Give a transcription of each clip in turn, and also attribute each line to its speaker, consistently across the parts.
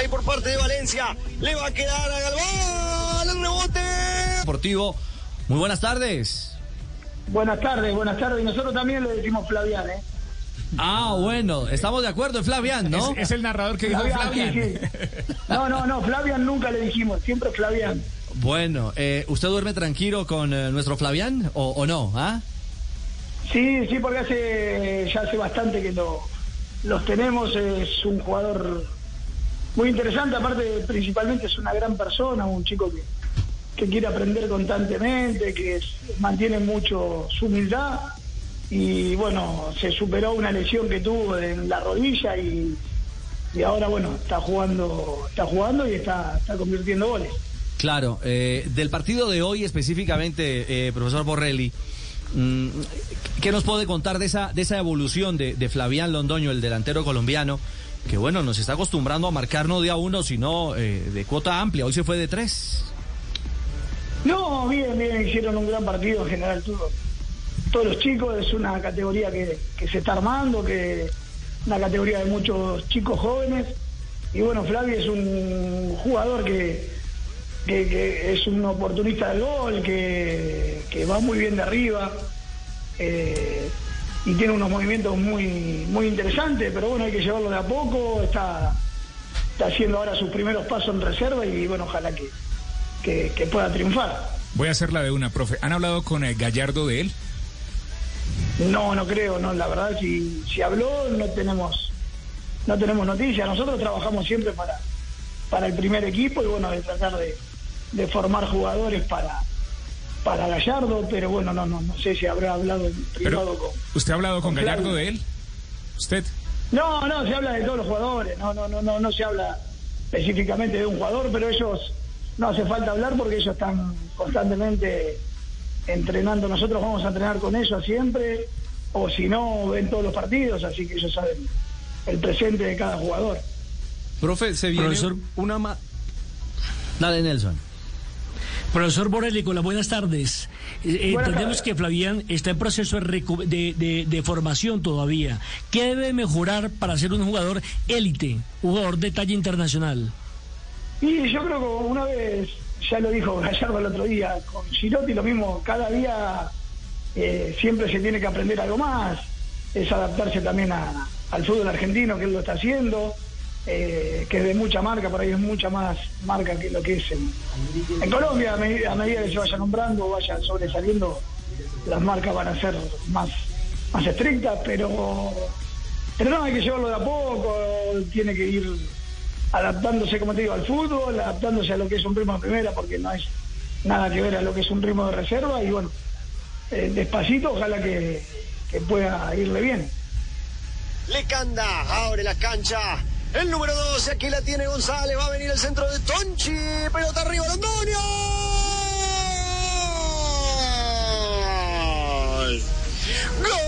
Speaker 1: Ahí por parte de Valencia. Le va a quedar a Galván. El rebote.
Speaker 2: Deportivo. Muy buenas tardes.
Speaker 3: Buenas tardes, buenas tardes. Y nosotros también le decimos Flavián, ¿eh?
Speaker 2: Ah, bueno, estamos de acuerdo, es Flavián, ¿no?
Speaker 4: Es, es el narrador que dijo
Speaker 3: sí, sí. No, no, no, Flavián nunca le dijimos, siempre Flavián.
Speaker 2: Bueno, eh, ¿usted duerme tranquilo con eh, nuestro Flavián o, o no? ¿Ah?
Speaker 3: Sí, sí, porque hace ya hace bastante que lo, los tenemos. Es un jugador muy interesante, aparte principalmente es una gran persona, un chico que, que quiere aprender constantemente, que mantiene mucho su humildad y bueno, se superó una lesión que tuvo en la rodilla y, y ahora bueno, está jugando, está jugando y está, está convirtiendo goles.
Speaker 2: Claro, eh, del partido de hoy específicamente, eh, profesor Borrelli, mm, ¿qué nos puede contar de esa, de esa evolución de, de Flavián Londoño, el delantero colombiano, que bueno, nos está acostumbrando a marcar no de a uno, sino eh, de cuota amplia, hoy se fue de tres?
Speaker 3: No, bien, bien, hicieron un gran partido en general todo. Todos los chicos, es una categoría que, que se está armando, que una categoría de muchos chicos jóvenes. Y bueno, Flavio es un jugador que, que, que es un oportunista del gol, que, que va muy bien de arriba eh, y tiene unos movimientos muy, muy interesantes, pero bueno, hay que llevarlo de a poco. Está, está haciendo ahora sus primeros pasos en reserva y bueno, ojalá que, que, que pueda triunfar.
Speaker 4: Voy a hacer la de una, profe. ¿Han hablado con eh, Gallardo de él?
Speaker 3: No, no creo, no, la verdad si, si habló no tenemos no tenemos noticias. Nosotros trabajamos siempre para, para el primer equipo y bueno, de tratar de, de formar jugadores para, para Gallardo, pero bueno, no, no, no sé si habrá hablado en privado con.
Speaker 4: ¿Usted ha hablado con
Speaker 3: con
Speaker 4: Gallardo de él? ¿Usted?
Speaker 3: No, no, se habla de todos los jugadores, no, no, no, no, no se habla específicamente de un jugador, pero ellos no hace falta hablar porque ellos están constantemente entrenando. Nosotros vamos a entrenar con ellos siempre, o si no, ven todos los partidos, así que ellos saben el presente de cada jugador.
Speaker 2: Profe, se viene
Speaker 5: Profesor-
Speaker 2: una... ma- Dale, Nelson.
Speaker 5: Profesor las buenas tardes. Eh,
Speaker 3: Buenas
Speaker 5: entendemos
Speaker 3: tardes.
Speaker 5: que Flavián está en proceso de, de, de- formación todavía. ¿Qué debe mejorar para ser un jugador élite, jugador de talla internacional?
Speaker 3: Y yo creo que una vez, ya lo dijo Gallardo el otro día, con Girotti lo mismo, cada día eh, siempre se tiene que aprender algo más, es adaptarse también a- al fútbol argentino, que él lo está haciendo, eh, que es de mucha marca, por ahí es mucha más marca que lo que es en, en Colombia, a medida, que se vaya nombrando, vaya sobresaliendo, las marcas van a ser más, más estrictas, pero, pero no, hay que llevarlo de a poco, tiene que ir adaptándose, como te digo, al fútbol, adaptándose a lo que es un ritmo de primera, porque no es nada que ver a lo que es un ritmo de reserva, y bueno, eh, despacito, ojalá que, que pueda irle bien.
Speaker 1: Le canta, abre la cancha. El número 12, aquí la tiene González. Va a venir el centro de Tonchi. Pelota arriba, Londoño. ¡Gol! ¡Gol!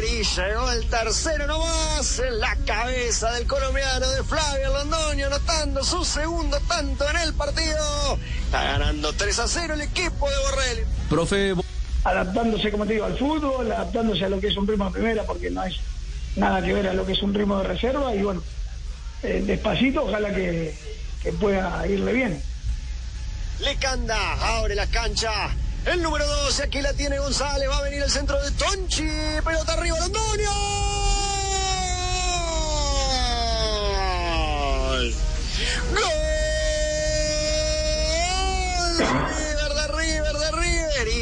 Speaker 1: Y llegó el tercero nomás en la cabeza del colombiano de Flavio Londoño, anotando su segundo tanto en el partido. Está ganando 3 a 0 el equipo de Borrelli.
Speaker 2: Profe,
Speaker 3: adaptándose, como te digo, al fútbol, adaptándose a lo que es un ritmo de primera, porque no es nada que ver a lo que es un ritmo de reserva, y bueno, eh, despacito, ojalá que, que pueda irle bien.
Speaker 1: Le canta, abre la cancha. El número 12, aquí la tiene González. Va a venir el centro de Tonchi. Pelota arriba, Londoño. ¡Gol! ¡Gol!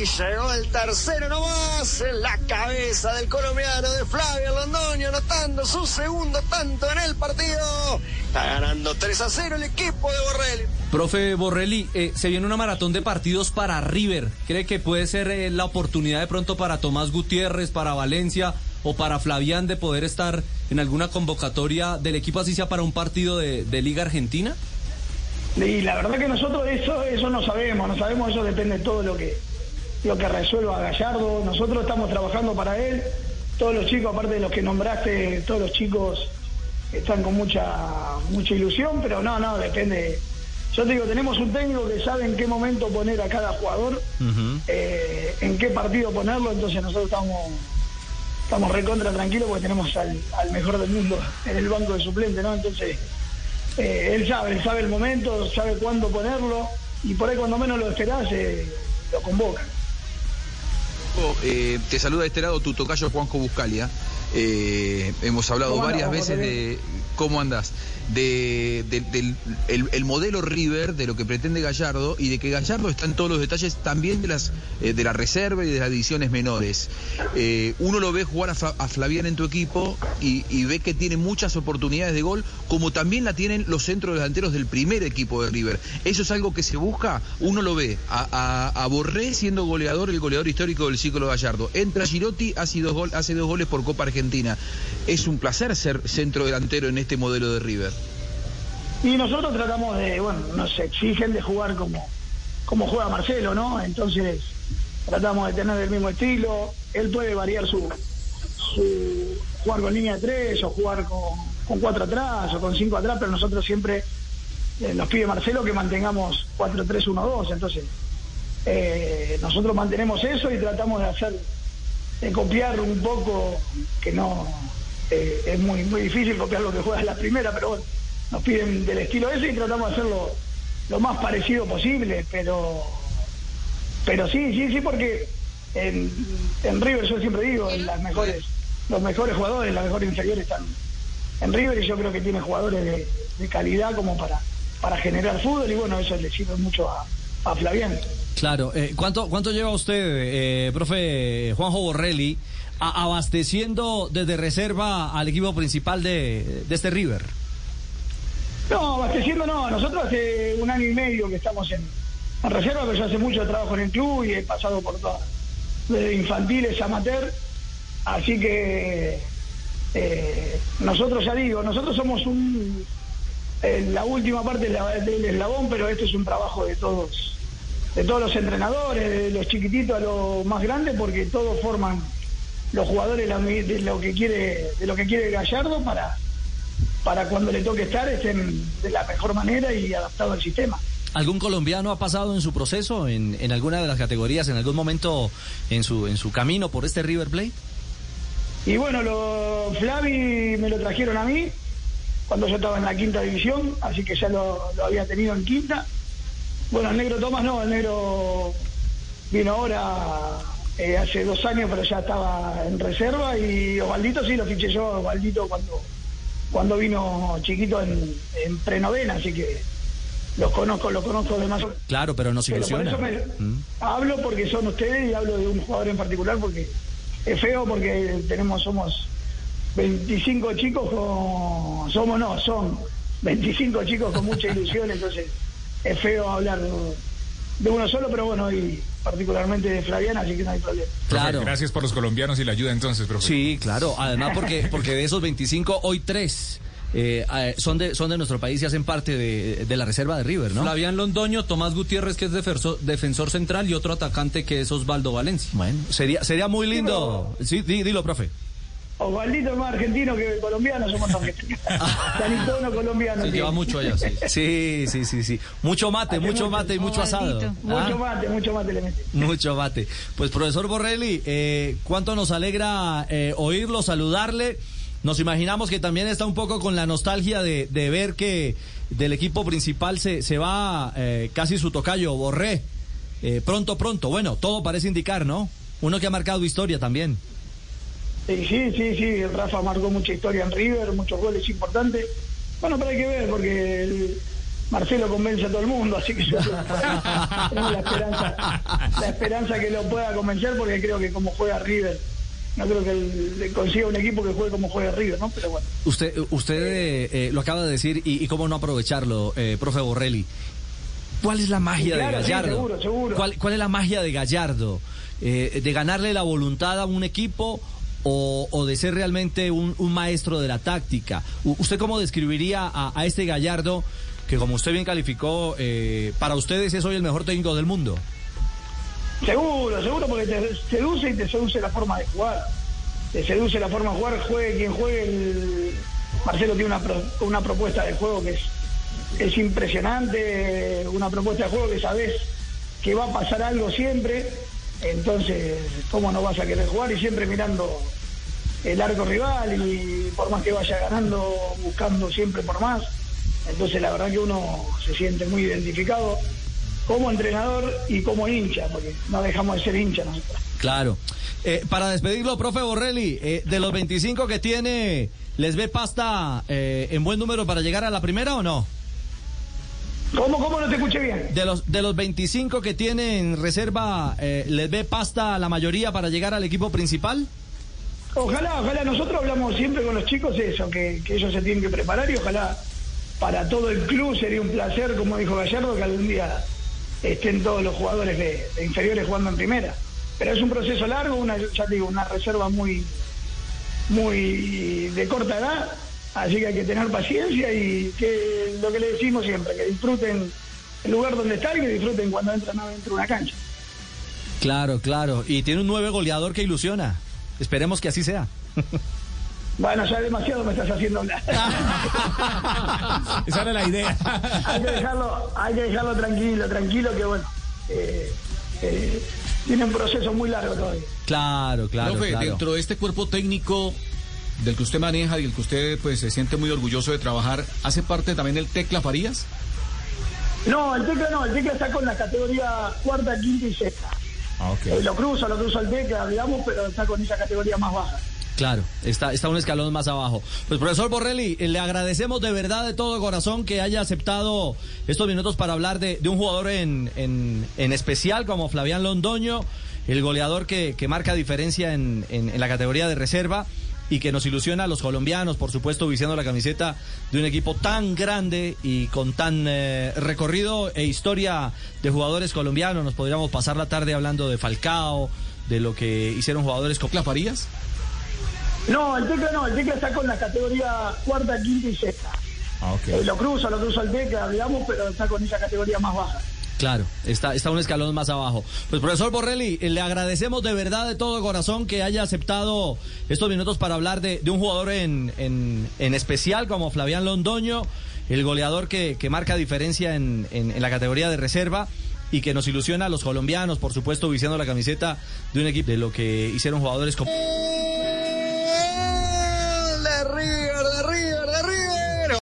Speaker 1: Llegó el tercero nomás en la cabeza del colombiano de Flavio Londoño, anotando su segundo tanto en el partido. Está ganando 3 a 0 el equipo de Borrelli.
Speaker 2: profe Borrelli, eh, se viene una maratón de partidos para River. ¿Cree que puede ser eh, la oportunidad de pronto para Tomás Gutiérrez, para Valencia o para Flavián de poder estar en alguna convocatoria del equipo, así sea para un partido de, de Liga Argentina?
Speaker 3: Y la verdad que nosotros eso eso no sabemos, no sabemos, eso depende de todo lo que lo que resuelva Gallardo. Nosotros estamos trabajando para él. Todos los chicos, aparte de los que nombraste, todos los chicos están con mucha mucha ilusión, pero no, no, depende. Yo te digo, tenemos un técnico que sabe en qué momento poner a cada jugador, eh, en qué partido ponerlo, entonces nosotros estamos estamos recontra tranquilos porque tenemos al, al mejor del mundo en el banco de suplente, ¿no? Entonces, eh, él sabe, él sabe el momento, sabe cuándo ponerlo y por ahí cuando menos lo esperás, eh, lo
Speaker 6: Eh, te saluda de este lado tu tocayo Juanjo Buscalia. Eh, hemos hablado
Speaker 3: ¿Cómo
Speaker 6: varias veces de cómo andas, de, de- del el, el modelo River, de lo que pretende Gallardo y de que Gallardo está en todos los detalles también de las eh, de la reserva y de las divisiones menores. Eh, uno lo ve jugar a, a Flavián en tu equipo y, y ve que tiene muchas oportunidades de gol, como también la tienen los centros delanteros del primer equipo de River. Eso es algo que se busca, uno lo ve a, a- a Borré siendo goleador, el goleador histórico del ciclo Gallardo. Entra Girotti, hace dos, gol- hace dos goles por Copa Argentina. Es un placer ser centro delantero en este modelo de River.
Speaker 3: Y nosotros tratamos de, bueno, nos exigen de jugar como, como juega Marcelo, ¿no? Entonces tratamos de tener el mismo estilo. Él puede variar su, su jugar con línea de tres o jugar con, con cuatro atrás o con cinco atrás, pero nosotros siempre eh, nos pide Marcelo que mantengamos 4-3-1-2. Entonces eh, nosotros mantenemos eso y tratamos de hacer, de copiar un poco, que no eh, es muy, muy difícil copiar lo que juega la primera, pero bueno nos piden del estilo ese y tratamos de hacerlo lo más parecido posible, pero pero sí, sí, sí, porque en, en River yo siempre digo, en las mejores, los mejores jugadores, las mejores inferiores están en River y yo creo que tiene jugadores de, de calidad como para, para generar fútbol y bueno, eso le sirve mucho a, a.
Speaker 2: Claro, eh, ¿cuánto, ¿cuánto lleva usted, eh, profe Juanjo Borrelli, a- abasteciendo desde reserva al equipo principal de, de este River?
Speaker 3: No, abasteciendo no, nosotros hace un año y medio que estamos en, en reserva, pero yo hace mucho trabajo en el club y he pasado por todas, desde infantiles, amateur, así que eh, nosotros ya digo, nosotros somos un eh, la última parte del eslabón, pero esto es un trabajo de todos, de todos los entrenadores, de los chiquititos a los más grandes, porque todos forman los jugadores de lo que quiere, de lo que quiere Gallardo para para cuando le toque estar estén de la mejor manera y adaptado al sistema.
Speaker 2: ¿Algún colombiano ha pasado en su proceso, en, en alguna de las categorías, en algún momento en su, en su camino por este River Plate?
Speaker 3: Y bueno, lo, Flavi me lo trajeron a mí cuando yo estaba en la quinta división, así que ya lo, lo había tenido en quinta. Bueno, el negro Tomás no, el negro vino ahora eh, hace dos años, pero ya estaba en reserva y Osvaldito sí lo fiché yo, Osvaldito cuando, cuando vino chiquito en, en prenovena, así que los conozco, los conozco de más.
Speaker 2: Claro, pero
Speaker 3: Pero por
Speaker 2: ilusiona.
Speaker 3: eso me-
Speaker 2: Mm.
Speaker 3: hablo porque son ustedes y hablo de un jugador en particular porque es feo porque tenemos somos 25 chicos con somos no son 25 chicos con mucha ilusión entonces es feo hablar de uno solo pero bueno y particularmente de Flaviana así que no hay problema
Speaker 4: Profe,
Speaker 2: Claro.
Speaker 4: Gracias por los colombianos y la ayuda entonces, profe.
Speaker 2: Sí, claro. Además, porque, porque de esos 25, hoy tres eh, eh, son, de, son de nuestro país y hacen parte de, de la reserva de River, ¿no?
Speaker 7: Flavián Londoño, Tomás Gutiérrez, que es defensor, defensor central, y otro atacante que es Osvaldo Valencia.
Speaker 2: Bueno, sería, sería muy lindo. Sí, di- dilo, profe.
Speaker 3: Osvaldito es más argentino que colombiano somos argentinos Sanitono colombiano
Speaker 7: Se
Speaker 3: sí.
Speaker 7: lleva mucho allá, sí.
Speaker 2: Sí, sí, sí, sí. Mucho mate,
Speaker 3: Hace
Speaker 2: mucho
Speaker 3: mucho.
Speaker 2: mate y mucho asado.
Speaker 8: Ovaldito.
Speaker 3: mucho
Speaker 2: Ah,
Speaker 3: mate mucho mate le mete
Speaker 2: Mucho mate. Pues profesor Borrelli, eh, cuánto nos alegra eh, oírlo, saludarle. Nos imaginamos que también está un poco con la nostalgia de, de ver que del equipo principal se, se va eh, casi su tocayo, Borré. Eh, pronto, pronto. Bueno, todo parece indicar, ¿no? Uno que ha marcado historia también.
Speaker 3: Sí, sí, sí, sí, Rafa marcó mucha historia en River, muchos goles importantes. Bueno, pero hay que ver porque el- Marcelo convence a todo el mundo, así que yo tengo la esperanza, la esperanza que lo pueda convencer porque creo que como juega River, no creo que le consiga un equipo que juegue como juega River, ¿no? Pero bueno.
Speaker 2: Usted, usted eh, eh, lo acaba de decir y, y cómo no aprovecharlo, eh, profe Borrelli. ¿Cuál es la magia
Speaker 3: claro,
Speaker 2: de
Speaker 3: sí,
Speaker 2: Gallardo?
Speaker 3: seguro, seguro.
Speaker 2: ¿Cuál, cuál es la magia de Gallardo? Eh, ¿De ganarle la voluntad a un equipo o, de ser realmente un, maestro de la táctica? ¿Usted cómo describiría a, a este Gallardo que, como usted bien calificó, eh, para ustedes es hoy el mejor técnico del mundo?
Speaker 3: Seguro, seguro, porque te seduce y te seduce la forma de jugar. Te seduce la forma de jugar, juegue quien juegue. el- Marcelo tiene una, pro- una propuesta de juego que es, es impresionante, una propuesta de juego que sabes que va a pasar algo siempre. Entonces, ¿cómo no vas a querer jugar? Y siempre mirando el arco rival y por más que vaya ganando, buscando siempre por más. Entonces la verdad que uno se siente muy identificado como entrenador y como hincha, porque no dejamos de ser hincha nosotros.
Speaker 2: Claro. Eh, para despedirlo, profe Borrelli, eh, de los 25 que tiene, ¿les ve pasta eh, en buen número para llegar a la primera o no?
Speaker 3: ¿Cómo, cómo no te escuché bien?
Speaker 2: De los, de los 25 que tiene en reserva, ¿les ve pasta a la mayoría para llegar al equipo principal?
Speaker 3: Ojalá, ojalá. Nosotros hablamos siempre con los chicos eso, que, ellos se tienen que preparar y ojalá para todo el club sería un placer, como dijo Gallardo, que algún día estén todos los jugadores de, inferiores jugando en primera. Pero es un proceso largo, una, ya digo, una reserva muy, muy de corta edad, así que hay que tener paciencia y que lo que le decimos siempre, que disfruten el lugar donde están y que disfruten cuando entran dentro de una cancha.
Speaker 2: Claro, claro. Y tiene un nuevo goleador que ilusiona. Esperemos que así sea.
Speaker 3: Bueno, ya demasiado me estás haciendo hablar.
Speaker 4: Esa era la idea.
Speaker 3: hay, que dejarlo, hay que dejarlo tranquilo, tranquilo, que bueno. Eh, eh, tiene un proceso muy largo todavía.
Speaker 2: Claro, claro.
Speaker 7: Profe,
Speaker 2: claro.
Speaker 7: dentro de este cuerpo técnico del que usted maneja y el que usted pues se siente muy orgulloso de trabajar, ¿hace parte también el Tecla Farías?
Speaker 3: No, el Tecla no, el Tecla está con la categoría cuarta, quinta y sexta.
Speaker 4: Ah, ok.
Speaker 3: Eh, lo cruza, lo cruza el Tecla, digamos, pero está con esa categoría más baja.
Speaker 2: Claro, está, está un escalón más abajo. Pues profesor Borrelli, eh, le agradecemos de verdad de todo corazón que haya aceptado estos minutos para hablar de, de un jugador en, en, en, especial como Flavián Londoño, el goleador que, que marca diferencia en, en, en la categoría de reserva y que nos ilusiona a los colombianos, por supuesto, vistiendo la camiseta de un equipo tan grande y con tan eh, recorrido e historia de jugadores colombianos. Nos podríamos pasar la tarde hablando de Falcao, de lo que hicieron jugadores como
Speaker 7: Farías.
Speaker 3: No, el Tecla no, el Tecla está con la categoría cuarta, quinta y sexta.
Speaker 4: Ah.
Speaker 3: Eh, lo cruza, lo cruza el Tecla, digamos, pero está con esa categoría más baja.
Speaker 2: Claro, está, está un escalón más abajo. Pues profesor Borrelli, le agradecemos de verdad de todo corazón que haya aceptado estos minutos para hablar de, de un jugador en, en, en, especial como Flavián Londoño, el goleador que, que marca diferencia en, en la categoría de reserva y que nos ilusiona a los colombianos, por supuesto, vistiendo la camiseta de un equipo de lo que hicieron jugadores como...